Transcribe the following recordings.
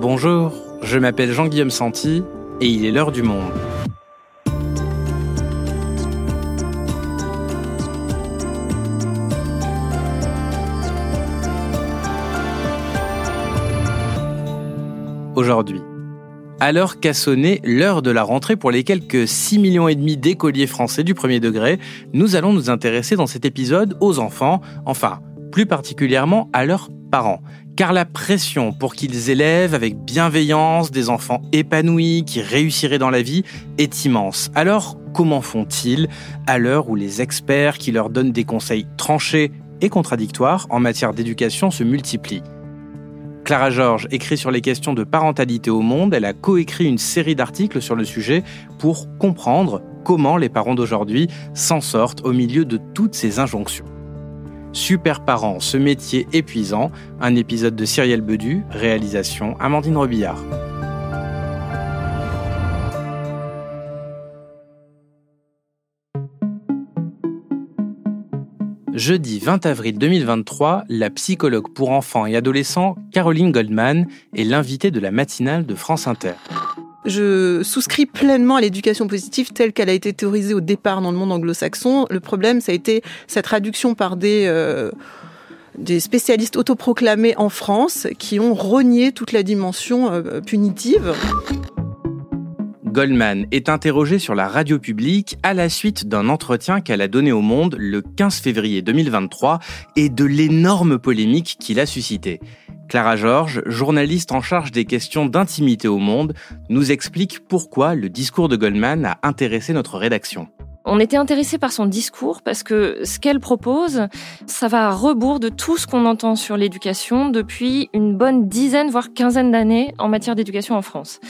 Bonjour, je m'appelle Jean-Guillaume Santi et il est l'heure du monde. Aujourd'hui, alors qu'a sonné l'heure de la rentrée pour les quelques 6 millions et demi d'écoliers français du premier degré, nous allons nous intéresser dans cet épisode aux enfants, enfin, plus particulièrement à leurs parents. Car la pression pour qu'ils élèvent avec bienveillance des enfants épanouis qui réussiraient dans la vie est immense. Alors, comment font-ils à l'heure où les experts qui leur donnent des conseils tranchés et contradictoires en matière d'éducation se multiplient? Clara Georges écrit sur les questions de parentalité au monde. Elle a coécrit une série d'articles sur le sujet pour comprendre comment les parents d'aujourd'hui s'en sortent au milieu de toutes ces injonctions. Super parents, ce métier épuisant, un épisode de Cyrielle Bedu, réalisation Amandine Robillard. Jeudi 20 avril 2023, la psychologue pour enfants et adolescents Caroline Goldman est l'invitée de la matinale de France Inter. Je souscris pleinement à l'éducation positive telle qu'elle a été théorisée au départ dans le monde anglo-saxon. Le problème, ça a été sa traduction par des... Euh, des spécialistes autoproclamés en France qui ont renié toute la dimension euh, punitive. Goldman est interrogée sur la radio publique à la suite d'un entretien qu'elle a donné au Monde le 15 février 2023 et de l'énorme polémique qu'il a suscité. Clara Georges, journaliste en charge des questions d'intimité au Monde, nous explique pourquoi le discours de Goldman a intéressé notre rédaction. On était intéressé par son discours parce que ce qu'elle propose, ça va à rebours de tout ce qu'on entend sur l'éducation depuis une bonne dizaine, voire quinzaine d'années en matière d'éducation en France.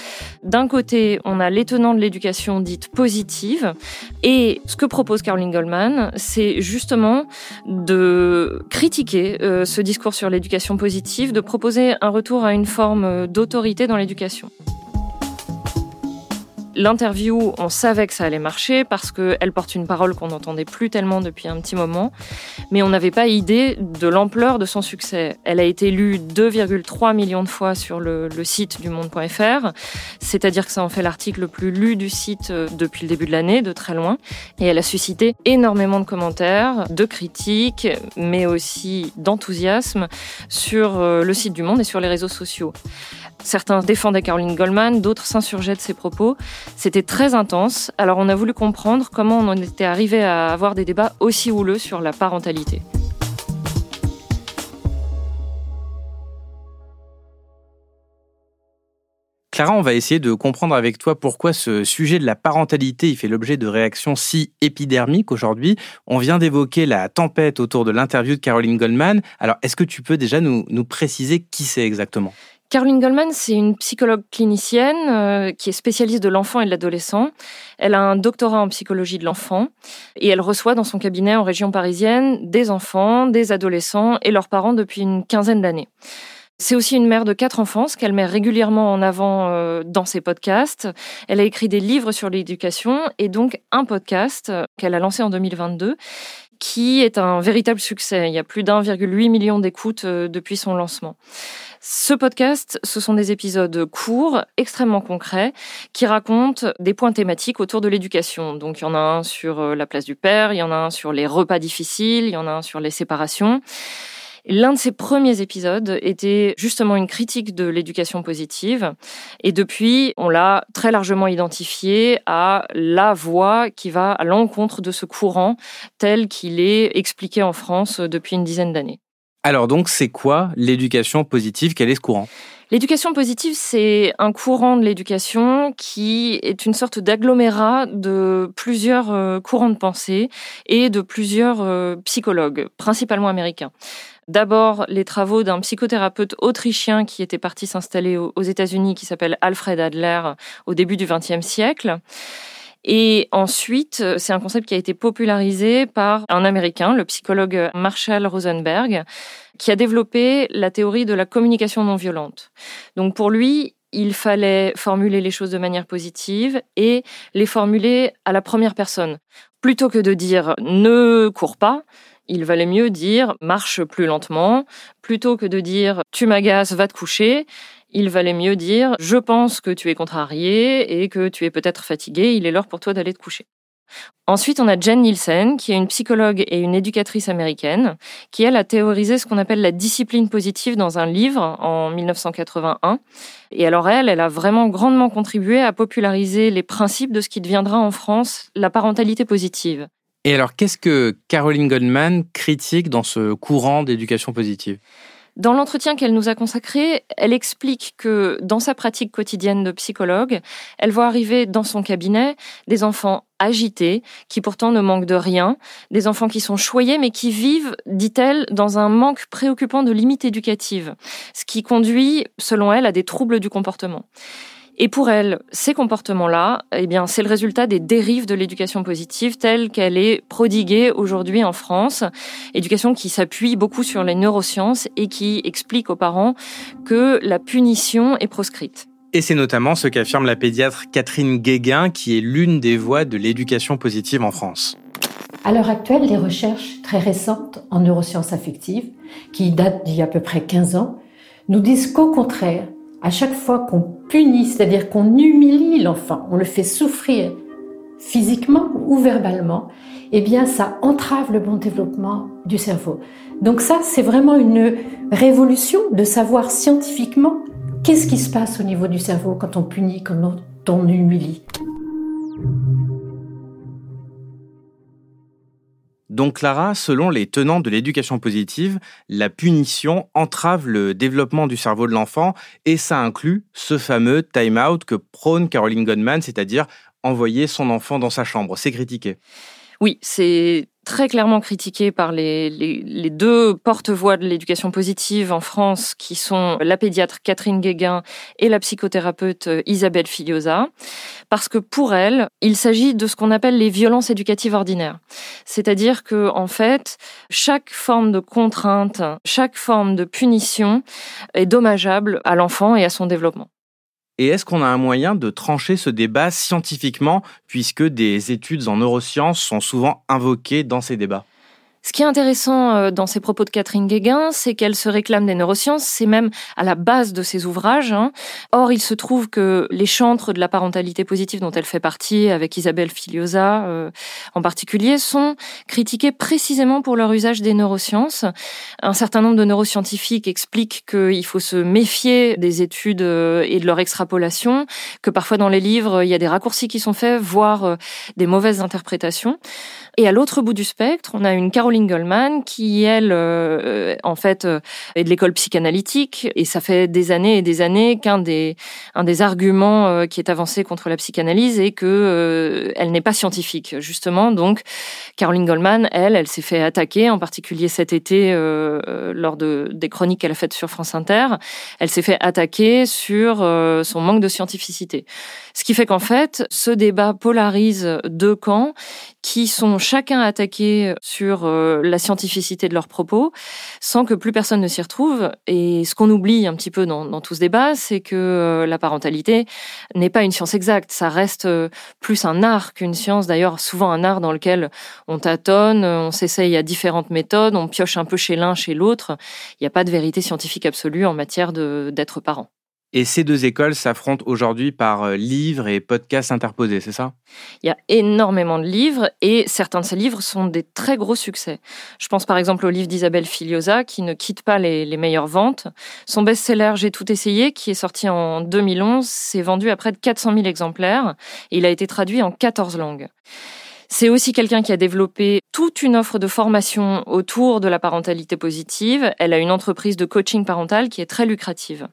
D'un côté, on a l'étonnant de l'éducation dite positive et ce que propose Caroline Goldman, c'est justement de critiquer euh, ce discours sur l'éducation positive, de proposer un retour à une forme d'autorité dans l'éducation. L'interview, on savait que ça allait marcher parce qu'elle porte une parole qu'on n'entendait plus tellement depuis un petit moment, mais on n'avait pas idée de l'ampleur de son succès. Elle a été lue 2,3 millions de fois sur le, site du monde.fr, c'est-à-dire que ça en fait l'article le plus lu du site euh, depuis le début de l'année, de très loin, et elle a suscité énormément de commentaires, de critiques, mais aussi d'enthousiasme sur euh, le site du monde et sur les réseaux sociaux. Certains défendaient Caroline Goldman, d'autres s'insurgeaient de ses propos. C'était très intense, alors on a voulu comprendre comment on en était arrivé à avoir des débats aussi houleux sur la parentalité. Clara, on va essayer de comprendre avec toi pourquoi ce sujet de la parentalité fait l'objet de réactions si épidermiques aujourd'hui. On vient d'évoquer la tempête autour de l'interview de Caroline Goldman. Alors, est-ce que tu peux déjà nous préciser qui c'est exactement? Caroline Goldman, c'est une psychologue clinicienne euh, qui est spécialiste de l'enfant et de l'adolescent. Elle a un doctorat en psychologie de l'enfant et elle reçoit dans son cabinet en région parisienne des enfants, des adolescents et leurs parents depuis une quinzaine d'années. C'est aussi une mère de quatre enfants, ce qu'elle met régulièrement en avant euh, dans ses podcasts. Elle a écrit des livres sur l'éducation et donc un podcast euh, qu'elle a lancé en 2022 qui est un véritable succès. Il y a plus d'1,8 million d'écoutes depuis son lancement. Ce podcast, ce sont des épisodes courts, extrêmement concrets, qui racontent des points thématiques autour de l'éducation. Donc il y en a un sur euh, la place du père, il y en a un sur les repas difficiles, il y en a un sur les séparations. L'un de ces premiers épisodes était justement une critique de l'éducation positive. Et depuis, on l'a très largement identifié à la voie qui va à l'encontre de ce courant tel qu'il est expliqué en France depuis une dizaine d'années. Alors donc, c'est quoi l'éducation positive? Quel est ce courant? L'éducation positive, c'est un courant de l'éducation qui est une sorte d'agglomérat de plusieurs euh, courants de pensée et de plusieurs euh, psychologues, principalement américains. D'abord, les travaux d'un psychothérapeute autrichien qui était parti s'installer aux États-Unis, qui s'appelle Alfred Adler, au début du XXe siècle. Et ensuite, euh, c'est un concept qui a été popularisé par un Américain, le psychologue Marshall Rosenberg, qui a développé la théorie de la communication non violente. Donc pour lui, il fallait formuler les choses de manière positive et les formuler à la première personne. Plutôt que de dire ne cours pas, il valait mieux dire marche plus lentement, plutôt que de dire tu m'agaces, va te coucher il valait mieux dire je pense que tu es contrarié et que tu es peut-être fatigué, il est l'heure pour toi d'aller te coucher. Ensuite, on a Jen Nielsen, qui est une psychologue et une éducatrice américaine, qui, elle, a théorisé ce qu'on appelle la discipline positive dans un livre en 1981. Et alors, elle, elle a vraiment grandement contribué à populariser les principes de ce qui deviendra en France la parentalité positive. Et alors, qu'est-ce que Caroline Goldman critique dans ce courant d'éducation positive? Dans l'entretien qu'elle nous a consacré, elle explique que dans sa pratique quotidienne de psychologue, elle voit arriver dans son cabinet des enfants agités, qui pourtant ne manquent de rien, des enfants qui sont choyés mais qui vivent, dit-elle, dans un manque préoccupant de limites éducatives, ce qui conduit, selon elle, à des troubles du comportement. Et pour elle, ces comportements-là, eh bien, c'est le résultat des dérives de l'éducation positive telle qu'elle est prodiguée aujourd'hui en France. Éducation qui s'appuie beaucoup sur les neurosciences et qui explique aux parents que la punition est proscrite. Et c'est notamment ce qu'affirme la pédiatre Catherine Guéguin, qui est l'une des voix de l'éducation positive en France. À l'heure actuelle, les recherches très récentes en neurosciences affectives, qui datent d'il y a à peu près 15 ans, nous disent qu'au contraire, à chaque fois qu'on punit, c'est-à-dire qu'on humilie l'enfant, on le fait souffrir physiquement ou verbalement, eh bien ça entrave le bon développement du cerveau. Donc ça, c'est vraiment une révolution de savoir scientifiquement qu'est-ce qui se passe au niveau du cerveau quand on punit, quand on humilie. Donc Clara, selon les tenants de l'éducation positive, la punition entrave le développement du cerveau de l'enfant et ça inclut ce fameux time-out que prône Caroline Goldman, c'est-à-dire envoyer son enfant dans sa chambre. C'est critiqué. Oui, c'est très clairement critiqué par les, deux porte-voix de l'éducation positive en France, qui sont la pédiatre Catherine Guéguin et la psychothérapeute euh, Isabelle Filiosa, parce que pour elle, il s'agit de ce qu'on appelle les violences éducatives ordinaires. C'est-à-dire que, en fait, chaque forme de contrainte, chaque forme de punition est dommageable à l'enfant et à son développement. Et est-ce qu'on a un moyen de trancher ce débat scientifiquement, puisque des études en neurosciences sont souvent invoquées dans ces débats? Ce qui est intéressant euh, dans ces propos de Catherine Guéguin, c'est qu'elle se réclame des neurosciences, c'est même à la base de ses ouvrages. Hein. Or, il se trouve que les chantres de la parentalité positive dont elle fait partie, avec Isabelle Filiosa euh, en particulier, sont critiqués précisément pour leur usage des neurosciences. Un certain nombre de neuroscientifiques expliquent qu'il faut se méfier des études euh, et de leur extrapolation, que parfois dans les livres, il y a des raccourcis qui sont faits, voire des mauvaises interprétations. Et à l'autre bout du spectre, on a une Caroline Goldman qui, elle, euh, en fait, euh, est de l'école psychanalytique. Et ça fait des années et des années qu'un des, un des arguments euh, qui est avancé contre la psychanalyse est que elle n'est pas scientifique, justement. Donc, Caroline Goldman, elle, elle s'est fait attaquer, en particulier cet été, lors de, des chroniques qu'elle a faites sur France Inter. Elle s'est fait attaquer sur son manque de scientificité. Ce qui fait qu'en fait, ce débat polarise deux camps qui sont chacun attaqués sur euh, la scientificité de leurs propos, sans que plus personne ne s'y retrouve. Et ce qu'on oublie un petit peu dans, tout ce débat, c'est que euh, la parentalité n'est pas une science exacte. Ça reste euh, plus un art qu'une science. D'ailleurs, souvent un art dans lequel on tâtonne, on s'essaye à différentes méthodes, on pioche un peu chez l'un, chez l'autre. Il n'y a pas de vérité scientifique absolue en matière d'être parent. Et ces deux écoles s'affrontent aujourd'hui par euh, livres et podcasts interposés, c'est ça? Il y a énormément de livres et certains de ces livres sont des très gros succès. Je pense par exemple au livre d'Isabelle Filiosa qui ne quitte pas les, meilleures ventes. Son best-seller J'ai tout essayé, qui est sorti en 2011, s'est vendu à près de 400 000 exemplaires et il a été traduit en 14 langues. C'est aussi quelqu'un qui a développé toute une offre de formation autour de la parentalité positive. Elle a une entreprise de coaching parental qui est très lucrative.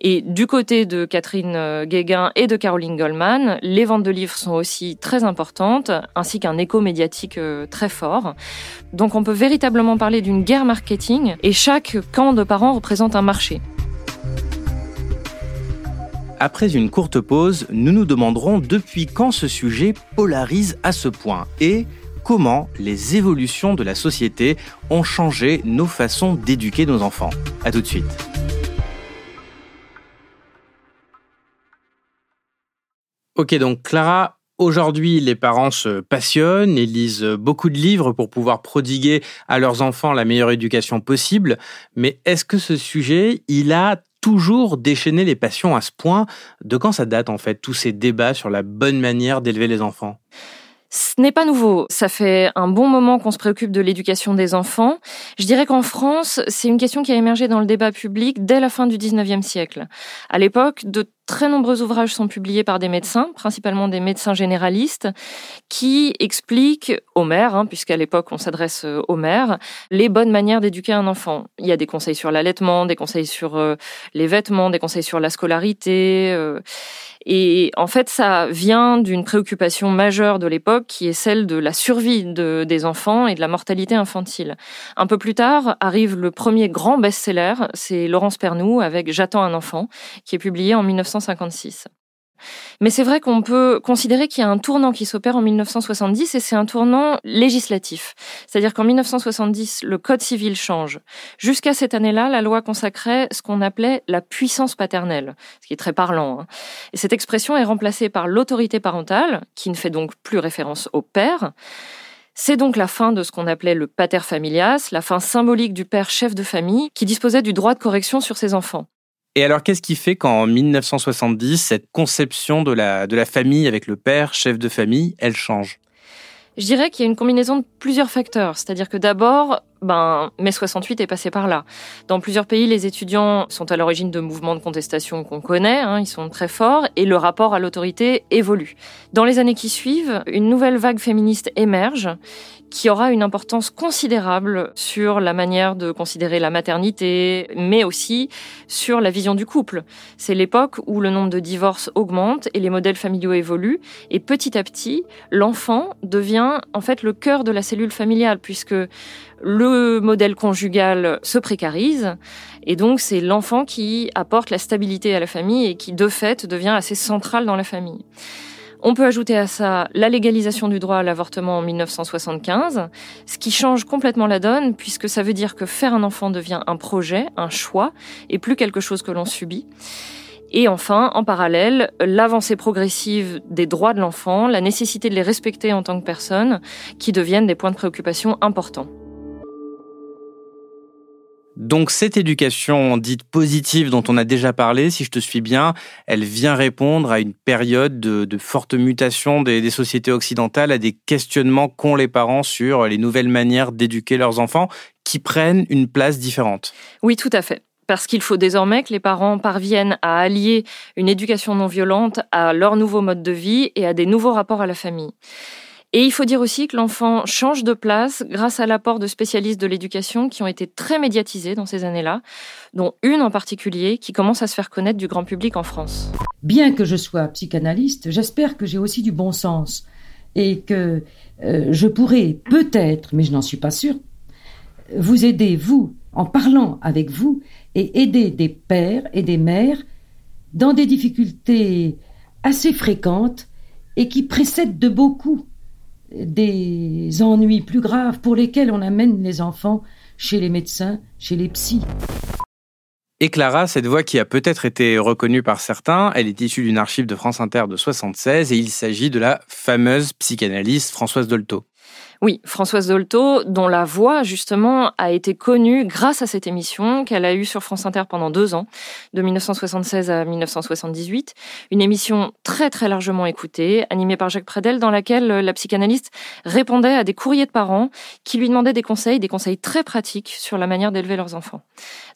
Et du côté de Catherine euh, Guéguin et de Caroline Goldman, les ventes de livres sont aussi très importantes, ainsi qu'un écho médiatique euh, très fort. Donc on peut véritablement parler d'une guerre marketing et chaque camp de parents représente un marché. Après une courte pause, nous nous demanderons depuis quand ce sujet polarise à ce point et comment les évolutions de la société ont changé nos façons d'éduquer nos enfants. A tout de suite. Ok, donc Clara, Aujourd'hui, les parents se passionnent et lisent beaucoup de livres pour pouvoir prodiguer à leurs enfants la meilleure éducation possible. Mais est-ce que ce sujet, il a toujours déchaîner les passions à ce point. De quand ça date en fait, tous ces débats sur la bonne manière d'élever les enfants? Ce n'est pas nouveau. Ça fait un bon moment qu'on se préoccupe de l'éducation des enfants. Je dirais qu'en France, c'est une question qui a émergé dans le débat public dès la fin du 19e siècle. À l'époque, de très nombreux ouvrages sont publiés par des médecins, principalement des médecins généralistes, qui expliquent aux mères, hein, puisqu'à l'époque on s'adresse euh, aux mères, les bonnes manières d'éduquer un enfant. Il y a des conseils sur l'allaitement, des conseils sur euh, les vêtements, des conseils sur la scolarité. Euh, et en fait, ça vient d'une préoccupation majeure de l'époque qui est celle de la survie de, des enfants et de la mortalité infantile. Un peu plus tard arrive le premier grand best-seller, c'est Laurence Pernou avec J'attends un enfant, qui est publié en 1956. Mais c'est vrai qu'on peut considérer qu'il y a un tournant qui s'opère en 1970 et c'est un tournant législatif. C'est-à-dire qu'en 1970, le Code civil change. Jusqu'à cette année-là, la loi consacrait ce qu'on appelait la puissance paternelle, ce qui est très parlant. Hein. Et cette expression est remplacée par l'autorité parentale, qui ne fait donc plus référence au père. C'est donc la fin de ce qu'on appelait le pater familias, la fin symbolique du père chef de famille qui disposait du droit de correction sur ses enfants. Et alors, qu'est-ce qui fait qu'en 1970, cette conception de la, de la famille avec le père, chef de famille, elle change? Je dirais qu'il y a une combinaison de plusieurs facteurs. C'est-à-dire que d'abord, ben, mai 68 est passé par là. Dans plusieurs pays, les étudiants sont à l'origine de mouvements de contestation qu'on connaît, hein, ils sont très forts, et le rapport à l'autorité évolue. Dans les années qui suivent, une nouvelle vague féministe émerge qui aura une importance considérable sur la manière de considérer la maternité, mais aussi sur la vision du couple. C'est l'époque où le nombre de divorces augmente et les modèles familiaux évoluent, et petit à petit, l'enfant devient en fait le cœur de la cellule familiale, puisque le modèle conjugal se précarise, et donc c'est l'enfant qui apporte la stabilité à la famille et qui de fait devient assez central dans la famille. On peut ajouter à ça la légalisation du droit à l'avortement en 1975, ce qui change complètement la donne puisque ça veut dire que faire un enfant devient un projet, un choix, et plus quelque chose que l'on subit. Et enfin, en parallèle, l'avancée progressive des droits de l'enfant, la nécessité de les respecter en tant que personne, qui deviennent des points de préoccupation importants. Donc cette éducation dite positive dont on a déjà parlé, si je te suis bien, elle vient répondre à une période de, forte mutation des, sociétés occidentales, à des questionnements qu'ont les parents sur les nouvelles manières d'éduquer leurs enfants qui prennent une place différente. Oui, tout à fait parce qu'il faut désormais que les parents parviennent à allier une éducation non violente à leur nouveau mode de vie et à des nouveaux rapports à la famille. Et il faut dire aussi que l'enfant change de place grâce à l'apport de spécialistes de l'éducation qui ont été très médiatisés dans ces années-là, dont une en particulier qui commence à se faire connaître du grand public en France. Bien que je sois psychanalyste, j'espère que j'ai aussi du bon sens et que euh, je pourrai peut-être, mais je n'en suis pas sûre, vous aider, vous, en parlant avec vous, et aider des pères et des mères dans des difficultés assez fréquentes et qui précèdent de beaucoup des ennuis plus graves pour lesquels on amène les enfants chez les médecins, chez les psys. Et Clara, cette voix qui a peut-être été reconnue par certains, elle est issue d'une archive de France Inter de 76 et il s'agit de la fameuse psychanalyste Françoise Dolto. Oui, Françoise Dolto, dont la voix justement a été connue grâce à cette émission qu'elle a eue sur France Inter pendant deux ans, de 1976 à 1978. Une émission très très largement écoutée, animée par Jacques Pradel, dans laquelle la psychanalyste répondait à des courriers de parents qui lui demandaient des conseils, des conseils très pratiques sur la manière d'élever leurs enfants.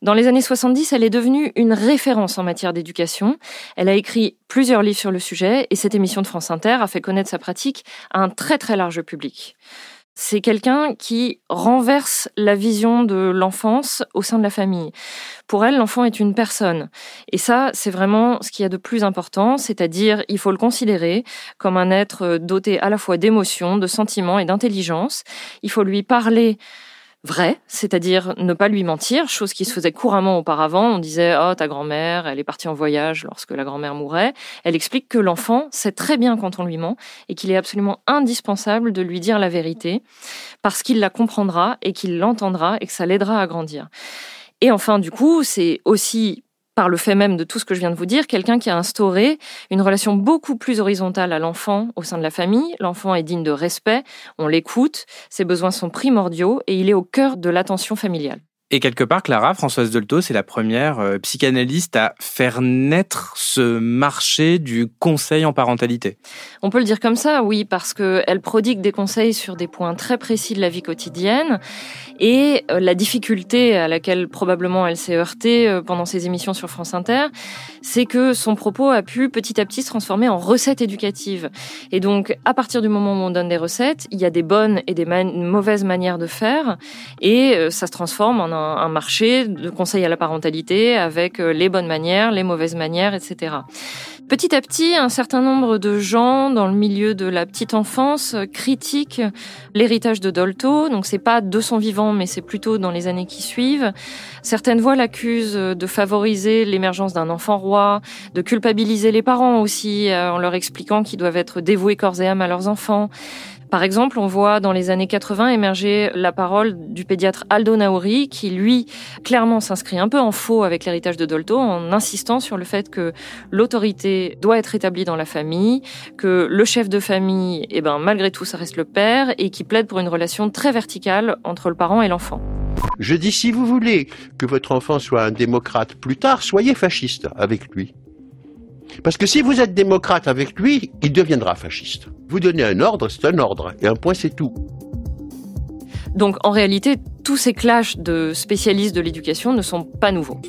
Dans les années 70, elle est devenue une référence en matière d'éducation. Elle a écrit plusieurs livres sur le sujet et cette émission de France Inter a fait connaître sa pratique à un très très large public c'est quelqu'un qui renverse la vision de l'enfance au sein de la famille. Pour elle, l'enfant est une personne. Et ça, c'est vraiment ce qu'il y a de plus important, c'est-à-dire il faut le considérer comme un être doté à la fois d'émotions, de sentiments et d'intelligence. Il faut lui parler vrai, c'est-à-dire ne pas lui mentir, chose qui se faisait couramment auparavant. On disait oh ta grand-mère, elle est partie en voyage lorsque la grand-mère mourait. Elle explique que l'enfant sait très bien quand on lui ment et qu'il est absolument indispensable de lui dire la vérité parce qu'il la comprendra et qu'il l'entendra et que ça l'aidera à grandir. Et enfin, du coup, c'est aussi par le fait même de tout ce que je viens de vous dire, quelqu'un qui a instauré une relation beaucoup plus horizontale à l'enfant au sein de la famille. L'enfant est digne de respect, on l'écoute, ses besoins sont primordiaux et il est au cœur de l'attention familiale. Et quelque part, Clara, Françoise Dolto, c'est la première euh, psychanalyste à faire naître ce marché du conseil en parentalité. On peut le dire comme ça, oui, parce qu'elle prodigue des conseils sur des points très précis de la vie quotidienne. Et euh, la difficulté à laquelle probablement elle s'est heurtée euh, pendant ses émissions sur France Inter, c'est que son propos a pu petit à petit se transformer en recette éducative. Et donc, à partir du moment où on donne des recettes, il y a des bonnes et des mauvaises manières de faire. Et ça se transforme en un, marché de conseils à la parentalité avec euh, les bonnes manières, les mauvaises manières, etc. Petit à petit, un certain nombre de gens dans le milieu de la petite enfance critiquent l'héritage de Dolto. Donc c'est pas de son vivant, mais c'est plutôt dans les années qui suivent. Certaines voix l'accusent de favoriser l'émergence d'un enfant roi, de culpabiliser les parents aussi euh, en leur expliquant qu'ils doivent être dévoués corps et âme à leurs enfants. Par exemple, on voit dans les années 80 émerger la parole du pédiatre Aldo Nauri, qui lui, clairement s'inscrit un peu en faux avec l'héritage de Dolto, en insistant sur le fait que l'autorité doit être établie dans la famille, que le chef de famille, eh ben, malgré tout, ça reste le père, et qui plaide pour une relation très verticale entre le parent et l'enfant. Je dis, si vous voulez que votre enfant soit un démocrate plus tard, soyez fasciste avec lui. Parce que si vous êtes démocrate avec lui, il deviendra fasciste. Vous donnez un ordre, c'est un ordre, et un point, c'est tout. Donc en réalité, tous ces clashs de spécialistes de l'éducation ne sont pas nouveaux.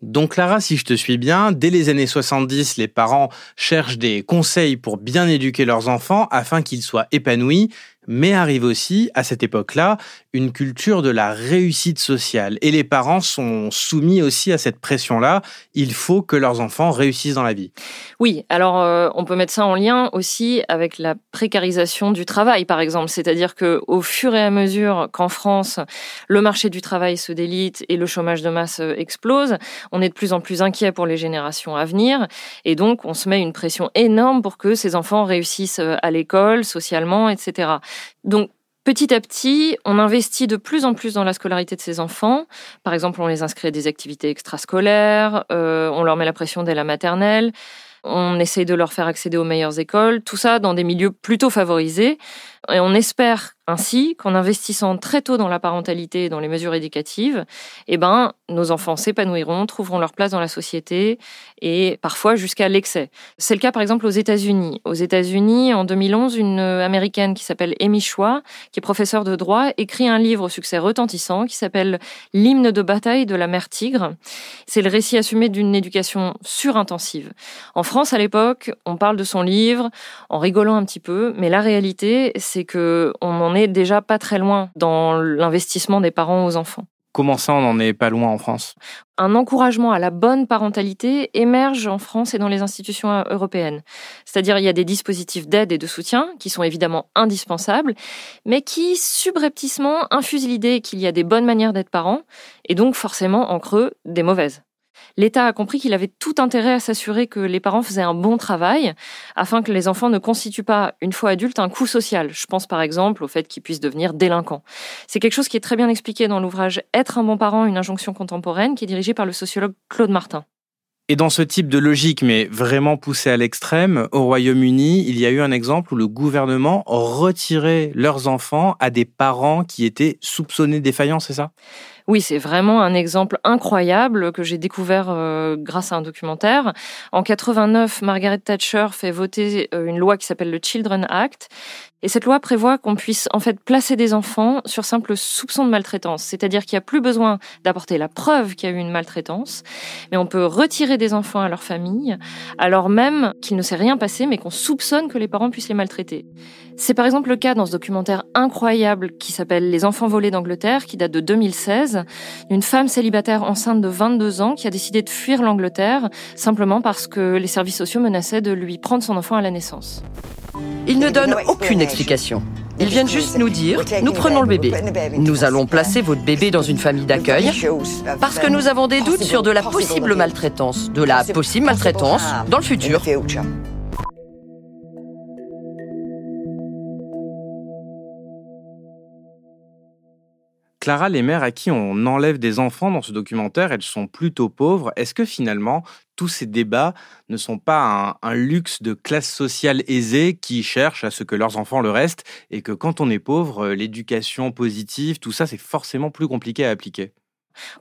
Donc Clara, si je te suis bien, dès les années 70, les parents cherchent des conseils pour bien éduquer leurs enfants afin qu'ils soient épanouis mais arrive aussi, à cette époque-là, une culture de la réussite sociale. Et les parents sont soumis aussi à cette pression-là. Il faut que leurs enfants réussissent dans la vie. Oui, alors euh, on peut mettre ça en lien aussi avec la précarisation du travail, par exemple. C'est-à-dire que au fur et à mesure qu'en France, le marché du travail se délite et le chômage de masse euh, explose, on est de plus en plus inquiet pour les générations à venir. Et donc, on se met une pression énorme pour que ces enfants réussissent euh, à l'école, socialement, etc. Donc, Petit à petit, on investit de plus en plus dans la scolarité de ces enfants. Par exemple, on les inscrit à des activités extrascolaires, euh, on leur met la pression dès la maternelle, on essaye de leur faire accéder aux meilleures écoles, tout ça dans des milieux plutôt favorisés. Et on espère ainsi qu'en investissant très tôt dans la parentalité et dans les mesures éducatives, eh ben, nos enfants s'épanouiront, trouveront leur place dans la société et parfois jusqu'à l'excès. C'est le cas par exemple aux États-Unis. Aux États-Unis, en 2011, une américaine qui s'appelle Amy Chua, qui est professeure de droit, écrit un livre au succès retentissant qui s'appelle L'hymne de bataille de la mère tigre. C'est le récit assumé d'une éducation surintensive. En France, à l'époque, on parle de son livre en rigolant un petit peu, mais la réalité, c'est que on en est déjà pas très loin dans l'investissement des parents aux enfants. Comment ça, on n'en est pas loin en France? Un encouragement à la bonne parentalité émerge en France et dans les institutions euh, européennes. C'est-à-dire, il y a des dispositifs d'aide et de soutien qui sont évidemment indispensables, mais qui subrepticement infusent l'idée qu'il y a des bonnes manières d'être parent, et donc forcément en creux des mauvaises l'État a compris qu'il avait tout intérêt à s'assurer que les parents faisaient un bon travail afin que les enfants ne constituent pas, une fois adultes, un coût social. Je pense par exemple au fait qu'ils puissent devenir délinquants. C'est quelque chose qui est très bien expliqué dans l'ouvrage Être un bon parent, une injonction contemporaine, qui est dirigé par le sociologue Claude Martin. Et dans ce type de logique, mais vraiment poussé à l'extrême, au Royaume-Uni, il y a eu un exemple où le gouvernement retirait leurs enfants à des parents qui étaient soupçonnés défaillants, c'est ça? Oui, c'est vraiment un exemple incroyable que j'ai découvert euh, grâce à un documentaire. En 89, Margaret Thatcher fait voter euh, une loi qui s'appelle le Children Act. Et cette loi prévoit qu'on puisse en fait placer des enfants sur simple soupçon de maltraitance, c'est-à-dire qu'il n'y a plus besoin d'apporter la preuve qu'il y a eu une maltraitance, mais on peut retirer des enfants à leur famille, alors même qu'il ne s'est rien passé, mais qu'on soupçonne que les parents puissent les maltraiter. C'est par exemple le cas dans ce documentaire incroyable qui s'appelle Les enfants volés d'Angleterre, qui date de 2016, d'une femme célibataire enceinte de 22 ans qui a décidé de fuir l'Angleterre simplement parce que les services sociaux menaçaient de lui prendre son enfant à la naissance. Ils ne donnent aucune explication. Ils viennent juste nous dire, nous prenons le bébé. Nous allons placer votre bébé dans une famille d'accueil parce que nous avons des doutes sur de la possible maltraitance, de la possible maltraitance dans le futur. Clara, les mères à qui on enlève des enfants dans ce documentaire, elles sont plutôt pauvres. Est-ce que finalement, tous ces débats ne sont pas un, luxe de classe sociale aisée qui cherche à ce que leurs enfants le restent et que quand on est pauvre, euh, l'éducation positive, tout ça, c'est forcément plus compliqué à appliquer?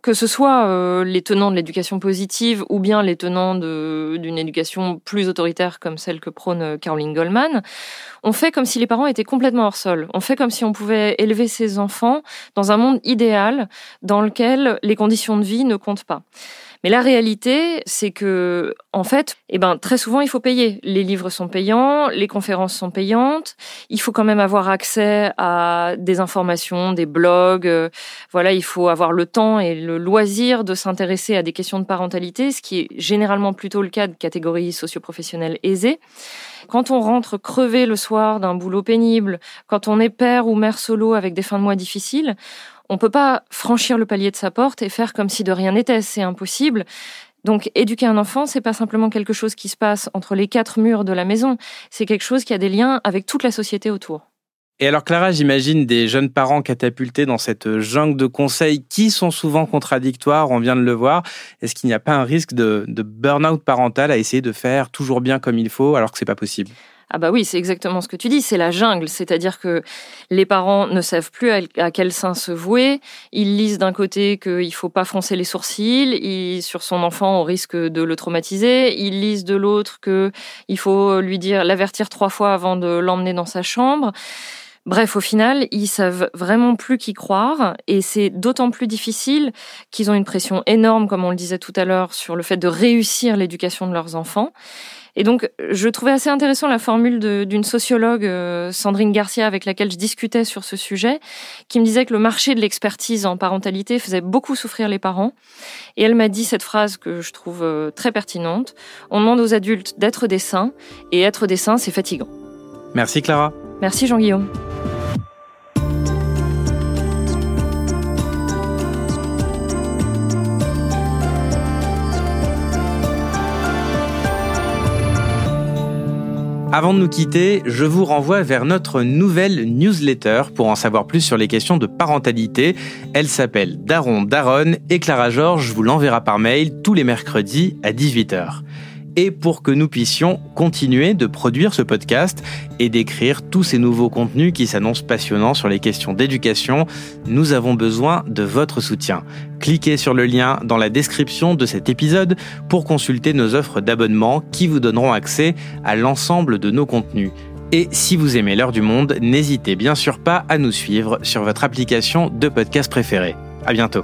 Que ce soit euh, les tenants de l'éducation positive ou bien les tenants d'une éducation plus autoritaire comme celle que prône euh, Caroline Goldman, on fait comme si les parents étaient complètement hors sol. On fait comme si on pouvait élever ses enfants dans un monde idéal dans lequel les conditions de vie ne comptent pas. Mais la réalité, c'est que, en fait, eh ben, très souvent, il faut payer. Les livres sont payants, les conférences sont payantes. Il faut quand même avoir accès à des informations, des blogs. Euh, voilà, il faut avoir le temps et le loisir de s'intéresser à des questions de parentalité, ce qui est généralement plutôt le cas de catégories socioprofessionnelles aisées. Quand on rentre crevé le soir d'un boulot pénible, quand on est père ou mère solo avec des fins de mois difficiles, on peut pas franchir le palier de sa porte et faire comme si de rien n'était, c'est impossible. Donc éduquer un enfant, c'est pas simplement quelque chose qui se passe entre les quatre murs de la maison, c'est quelque chose qui a des liens avec toute la société autour. Et alors Clara, j'imagine des jeunes parents catapultés dans cette jungle de conseils qui sont souvent contradictoires, on vient de le voir. Est-ce qu'il n'y a pas un risque de, de burn-out parental à essayer de faire toujours bien comme il faut alors que c'est pas possible? Ah bah oui, c'est exactement ce que tu dis, c'est la jungle, c'est-à-dire que les parents ne savent plus à quel sein se vouer, ils lisent d'un côté qu'il faut pas froncer les sourcils, sur son enfant au risque de le traumatiser, ils lisent de l'autre qu'il faut lui dire l'avertir trois fois avant de l'emmener dans sa chambre. Bref, au final, ils savent vraiment plus qui croire et c'est d'autant plus difficile qu'ils ont une pression énorme, comme on le disait tout à l'heure, sur le fait de réussir l'éducation de leurs enfants. Et donc, je trouvais assez intéressant la formule d'une sociologue, euh, Sandrine Garcia, avec laquelle je discutais sur ce sujet, qui me disait que le marché de l'expertise en parentalité faisait beaucoup souffrir les parents. Et elle m'a dit cette phrase que je trouve euh, très pertinente. On demande aux adultes d'être des saints, et être des saints, c'est fatigant. Merci Clara. Merci Jean-Guillaume. Avant de nous quitter, je vous renvoie vers notre nouvelle newsletter pour en savoir plus sur les questions de parentalité. Elle s'appelle Daron Daron et Clara Georges vous l'enverra par mail tous les mercredis à 18h et pour que nous puissions continuer de produire ce podcast et d'écrire tous ces nouveaux contenus qui s'annoncent passionnants sur les questions d'éducation, nous avons besoin de votre soutien. Cliquez sur le lien dans la description de cet épisode pour consulter nos offres d'abonnement qui vous donneront accès à l'ensemble de nos contenus. Et si vous aimez l'heure du monde, n'hésitez bien sûr pas à nous suivre sur votre application de podcast préférée. À bientôt.